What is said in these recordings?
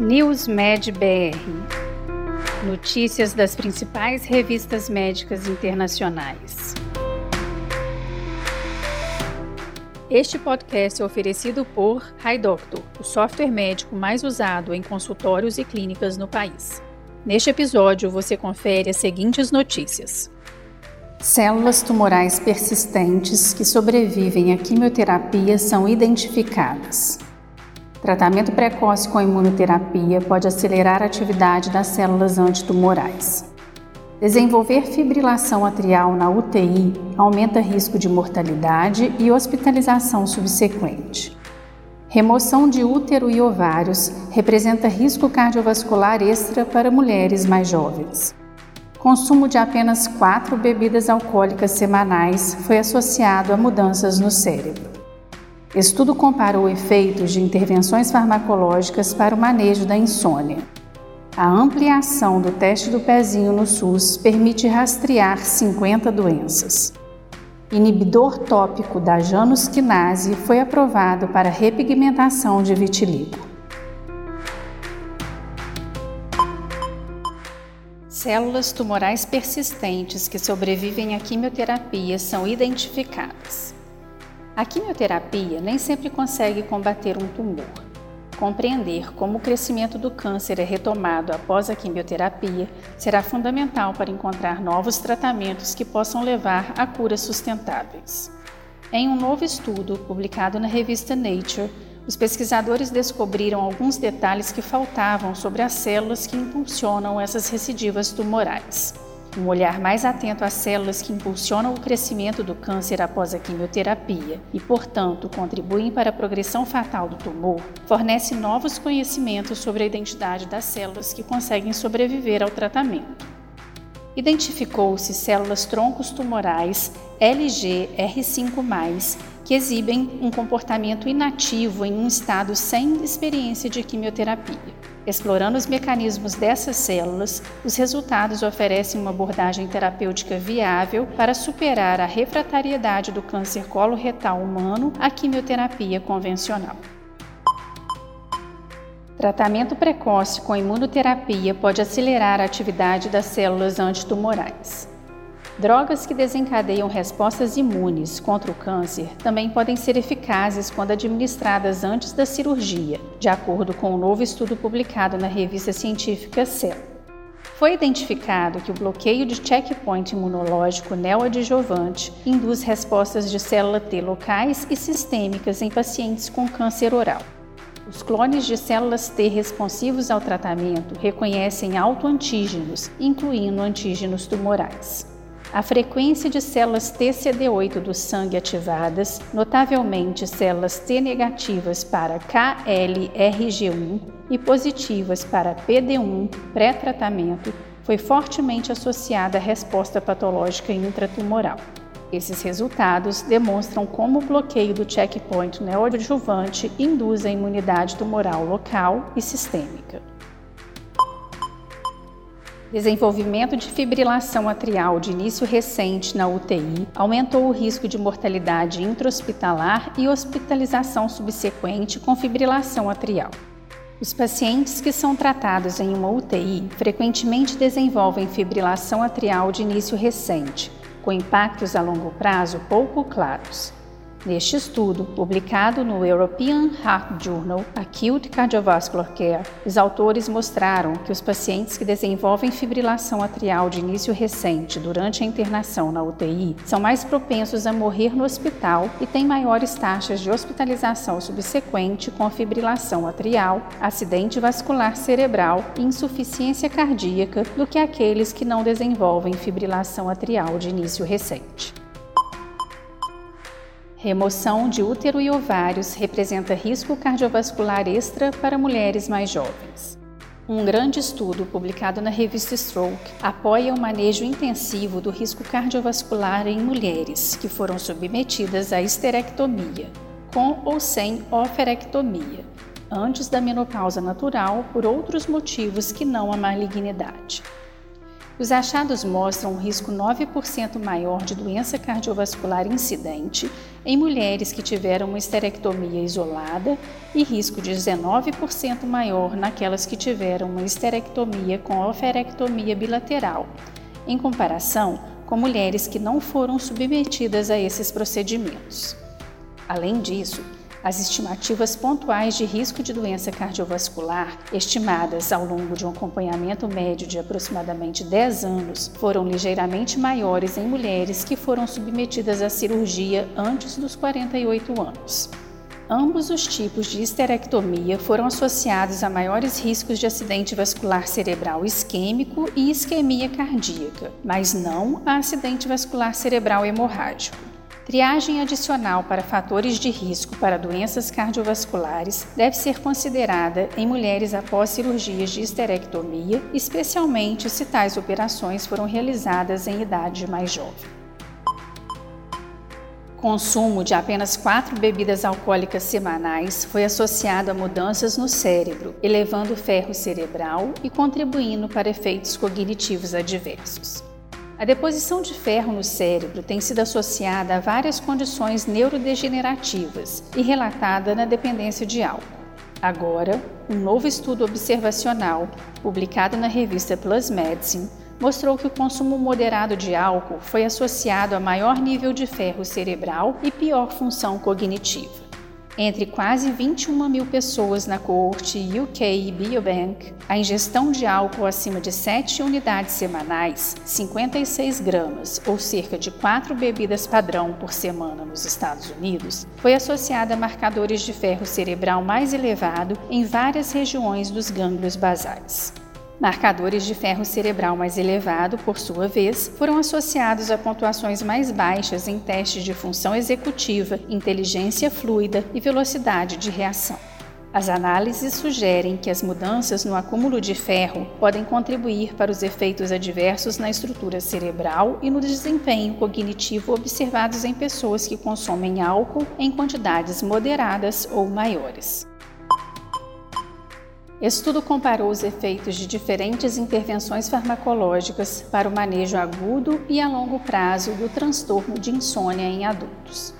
NewsMed BR Notícias das principais revistas médicas internacionais. Este podcast é oferecido por HiDoctor, o software médico mais usado em consultórios e clínicas no país. Neste episódio, você confere as seguintes notícias. Células tumorais persistentes que sobrevivem à quimioterapia são identificadas. Tratamento precoce com imunoterapia pode acelerar a atividade das células antitumorais. Desenvolver fibrilação atrial na UTI aumenta risco de mortalidade e hospitalização subsequente. Remoção de útero e ovários representa risco cardiovascular extra para mulheres mais jovens. Consumo de apenas quatro bebidas alcoólicas semanais foi associado a mudanças no cérebro. Estudo comparou efeitos de intervenções farmacológicas para o manejo da insônia. A ampliação do teste do pezinho no SUS permite rastrear 50 doenças. Inibidor tópico da janusquinase foi aprovado para repigmentação de vitiligo. Células tumorais persistentes que sobrevivem à quimioterapia são identificadas. A quimioterapia nem sempre consegue combater um tumor. Compreender como o crescimento do câncer é retomado após a quimioterapia será fundamental para encontrar novos tratamentos que possam levar a curas sustentáveis. Em um novo estudo publicado na revista Nature, os pesquisadores descobriram alguns detalhes que faltavam sobre as células que impulsionam essas recidivas tumorais. Um olhar mais atento às células que impulsionam o crescimento do câncer após a quimioterapia e, portanto, contribuem para a progressão fatal do tumor, fornece novos conhecimentos sobre a identidade das células que conseguem sobreviver ao tratamento. Identificou-se células troncos tumorais LGR5+, que exibem um comportamento inativo em um estado sem experiência de quimioterapia. Explorando os mecanismos dessas células, os resultados oferecem uma abordagem terapêutica viável para superar a refratariedade do câncer coloretal humano à quimioterapia convencional. Tratamento precoce com imunoterapia pode acelerar a atividade das células antitumorais. Drogas que desencadeiam respostas imunes contra o câncer também podem ser eficazes quando administradas antes da cirurgia, de acordo com um novo estudo publicado na revista científica Cell. Foi identificado que o bloqueio de checkpoint imunológico neoadjuvante induz respostas de célula T locais e sistêmicas em pacientes com câncer oral. Os clones de células T responsivos ao tratamento reconhecem autoantígenos, incluindo antígenos tumorais. A frequência de células TCD8 do sangue ativadas, notavelmente células T negativas para KLRG1 e positivas para PD1 pré-tratamento, foi fortemente associada à resposta patológica intratumoral. Esses resultados demonstram como o bloqueio do checkpoint neoadjuvante induz a imunidade tumoral local e sistêmica. Desenvolvimento de fibrilação atrial de início recente na UTI aumentou o risco de mortalidade intra-hospitalar e hospitalização subsequente com fibrilação atrial. Os pacientes que são tratados em uma UTI frequentemente desenvolvem fibrilação atrial de início recente, com impactos a longo prazo pouco claros. Neste estudo, publicado no European Heart Journal Acute Cardiovascular Care, os autores mostraram que os pacientes que desenvolvem fibrilação atrial de início recente durante a internação na UTI são mais propensos a morrer no hospital e têm maiores taxas de hospitalização subsequente com fibrilação atrial, acidente vascular cerebral e insuficiência cardíaca do que aqueles que não desenvolvem fibrilação atrial de início recente. Remoção de útero e ovários representa risco cardiovascular extra para mulheres mais jovens. Um grande estudo publicado na revista Stroke apoia o manejo intensivo do risco cardiovascular em mulheres que foram submetidas à esterectomia, com ou sem oferectomia, antes da menopausa natural por outros motivos que não a malignidade. Os achados mostram um risco 9% maior de doença cardiovascular incidente em mulheres que tiveram uma esterectomia isolada e risco de 19% maior naquelas que tiveram uma esterectomia com oferectomia bilateral, em comparação com mulheres que não foram submetidas a esses procedimentos. Além disso, as estimativas pontuais de risco de doença cardiovascular, estimadas ao longo de um acompanhamento médio de aproximadamente 10 anos, foram ligeiramente maiores em mulheres que foram submetidas à cirurgia antes dos 48 anos. Ambos os tipos de histerectomia foram associados a maiores riscos de acidente vascular cerebral isquêmico e isquemia cardíaca, mas não a acidente vascular cerebral hemorrágico. Triagem adicional para fatores de risco para doenças cardiovasculares deve ser considerada em mulheres após cirurgias de histerectomia, especialmente se tais operações foram realizadas em idade mais jovem. Consumo de apenas quatro bebidas alcoólicas semanais foi associado a mudanças no cérebro, elevando o ferro cerebral e contribuindo para efeitos cognitivos adversos. A deposição de ferro no cérebro tem sido associada a várias condições neurodegenerativas e relatada na dependência de álcool. Agora, um novo estudo observacional, publicado na revista PLOS Medicine, mostrou que o consumo moderado de álcool foi associado a maior nível de ferro cerebral e pior função cognitiva. Entre quase 21 mil pessoas na coorte UK Biobank, a ingestão de álcool acima de 7 unidades semanais, 56 gramas, ou cerca de 4 bebidas padrão por semana nos Estados Unidos, foi associada a marcadores de ferro cerebral mais elevado em várias regiões dos gânglios basais. Marcadores de ferro cerebral mais elevado, por sua vez, foram associados a pontuações mais baixas em testes de função executiva, inteligência fluida e velocidade de reação. As análises sugerem que as mudanças no acúmulo de ferro podem contribuir para os efeitos adversos na estrutura cerebral e no desempenho cognitivo observados em pessoas que consomem álcool em quantidades moderadas ou maiores. Estudo comparou os efeitos de diferentes intervenções farmacológicas para o manejo agudo e a longo prazo do transtorno de insônia em adultos.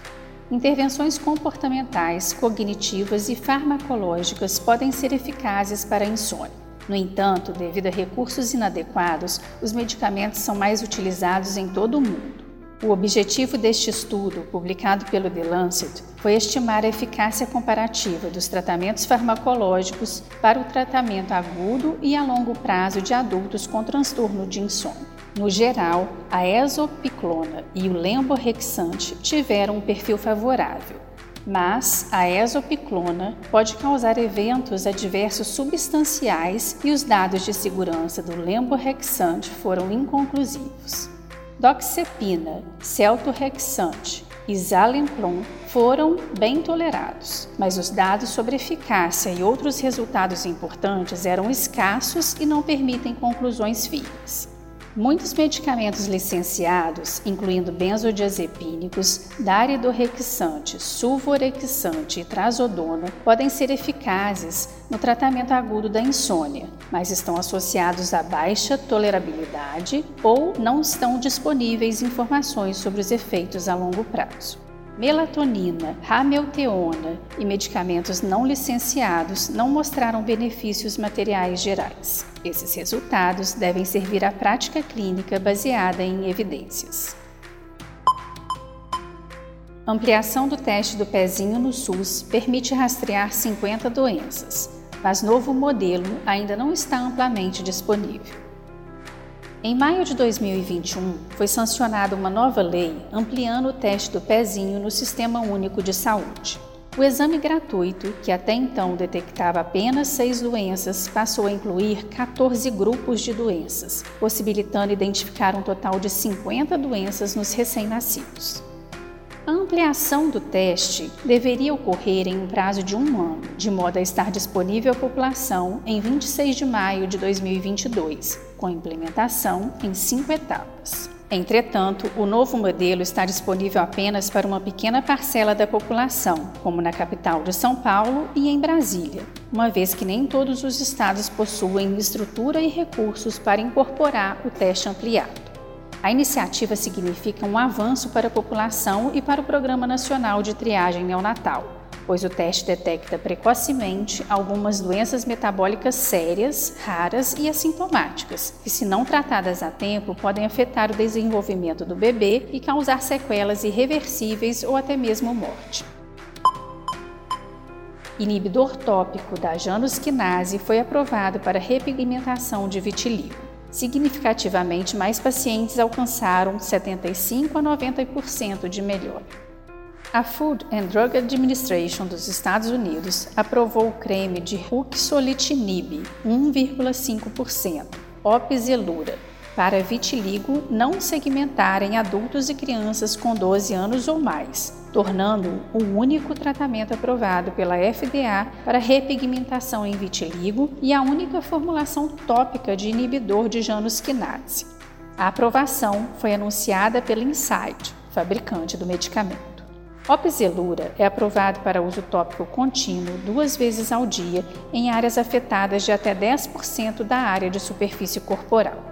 Intervenções comportamentais, cognitivas e farmacológicas podem ser eficazes para a insônia. No entanto, devido a recursos inadequados, os medicamentos são mais utilizados em todo o mundo. O objetivo deste estudo, publicado pelo The Lancet, foi estimar a eficácia comparativa dos tratamentos farmacológicos para o tratamento agudo e a longo prazo de adultos com transtorno de insônia. No geral, a esopiclona e o lemborexante tiveram um perfil favorável, mas a esopiclona pode causar eventos adversos substanciais e os dados de segurança do lemborexante foram inconclusivos. Doxepina, celtorexante e Zalenplon foram bem tolerados, mas os dados sobre eficácia e outros resultados importantes eram escassos e não permitem conclusões firmes. Muitos medicamentos licenciados, incluindo benzodiazepínicos, daridorexante, sulvorexante e trazodona, podem ser eficazes no tratamento agudo da insônia, mas estão associados a baixa tolerabilidade ou não estão disponíveis informações sobre os efeitos a longo prazo. Melatonina, ramelteona e medicamentos não licenciados não mostraram benefícios materiais gerais. Esses resultados devem servir à prática clínica baseada em evidências. Ampliação do teste do pezinho no SUS permite rastrear 50 doenças, mas novo modelo ainda não está amplamente disponível. Em maio de 2021, foi sancionada uma nova lei ampliando o teste do pezinho no Sistema Único de Saúde. O exame gratuito, que até então detectava apenas seis doenças, passou a incluir 14 grupos de doenças, possibilitando identificar um total de 50 doenças nos recém-nascidos. A ampliação do teste deveria ocorrer em um prazo de um ano, de modo a estar disponível à população em 26 de maio de 2022, com implementação em cinco etapas. Entretanto, o novo modelo está disponível apenas para uma pequena parcela da população, como na capital de São Paulo e em Brasília, uma vez que nem todos os estados possuem estrutura e recursos para incorporar o teste ampliado. A iniciativa significa um avanço para a população e para o Programa Nacional de Triagem Neonatal pois o teste detecta precocemente algumas doenças metabólicas sérias, raras e assintomáticas, que, se não tratadas a tempo, podem afetar o desenvolvimento do bebê e causar sequelas irreversíveis ou até mesmo morte. Inibidor tópico da janusquinase foi aprovado para repigmentação de vitiligo. Significativamente mais pacientes alcançaram 75 a 90% de melhora. A Food and Drug Administration dos Estados Unidos aprovou o creme de ruxolitinib 1,5%, Opizelura, para vitiligo não segmentar em adultos e crianças com 12 anos ou mais, tornando o único tratamento aprovado pela FDA para repigmentação em vitiligo e a única formulação tópica de inibidor de Janus quinase. A aprovação foi anunciada pela Insight, fabricante do medicamento. Opzelura é aprovado para uso tópico contínuo duas vezes ao dia em áreas afetadas de até 10% da área de superfície corporal.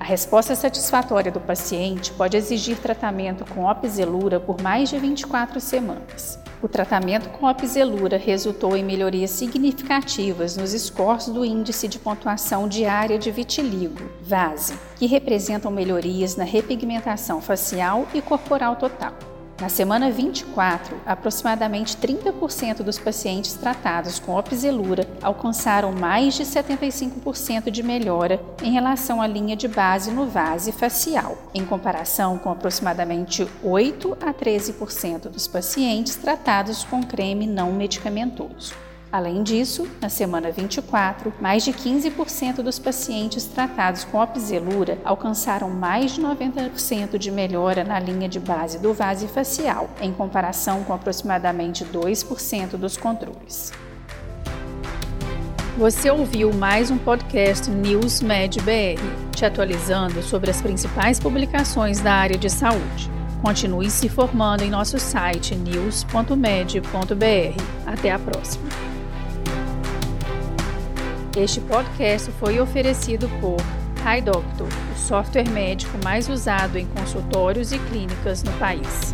A resposta satisfatória do paciente pode exigir tratamento com opzelura por mais de 24 semanas. O tratamento com opzelura resultou em melhorias significativas nos scores do Índice de Pontuação Diária de Vitiligo, VASE, que representam melhorias na repigmentação facial e corporal total. Na semana 24, aproximadamente 30% dos pacientes tratados com opzelura alcançaram mais de 75% de melhora em relação à linha de base no vase facial, em comparação com aproximadamente 8 a 13% dos pacientes tratados com creme não medicamentoso. Além disso, na semana 24, mais de 15% dos pacientes tratados com opzelura alcançaram mais de 90% de melhora na linha de base do vase facial, em comparação com aproximadamente 2% dos controles. Você ouviu mais um podcast News Med BR, te atualizando sobre as principais publicações da área de saúde. Continue se formando em nosso site news.med.br. Até a próxima. Este podcast foi oferecido por HiDoctor, o software médico mais usado em consultórios e clínicas no país.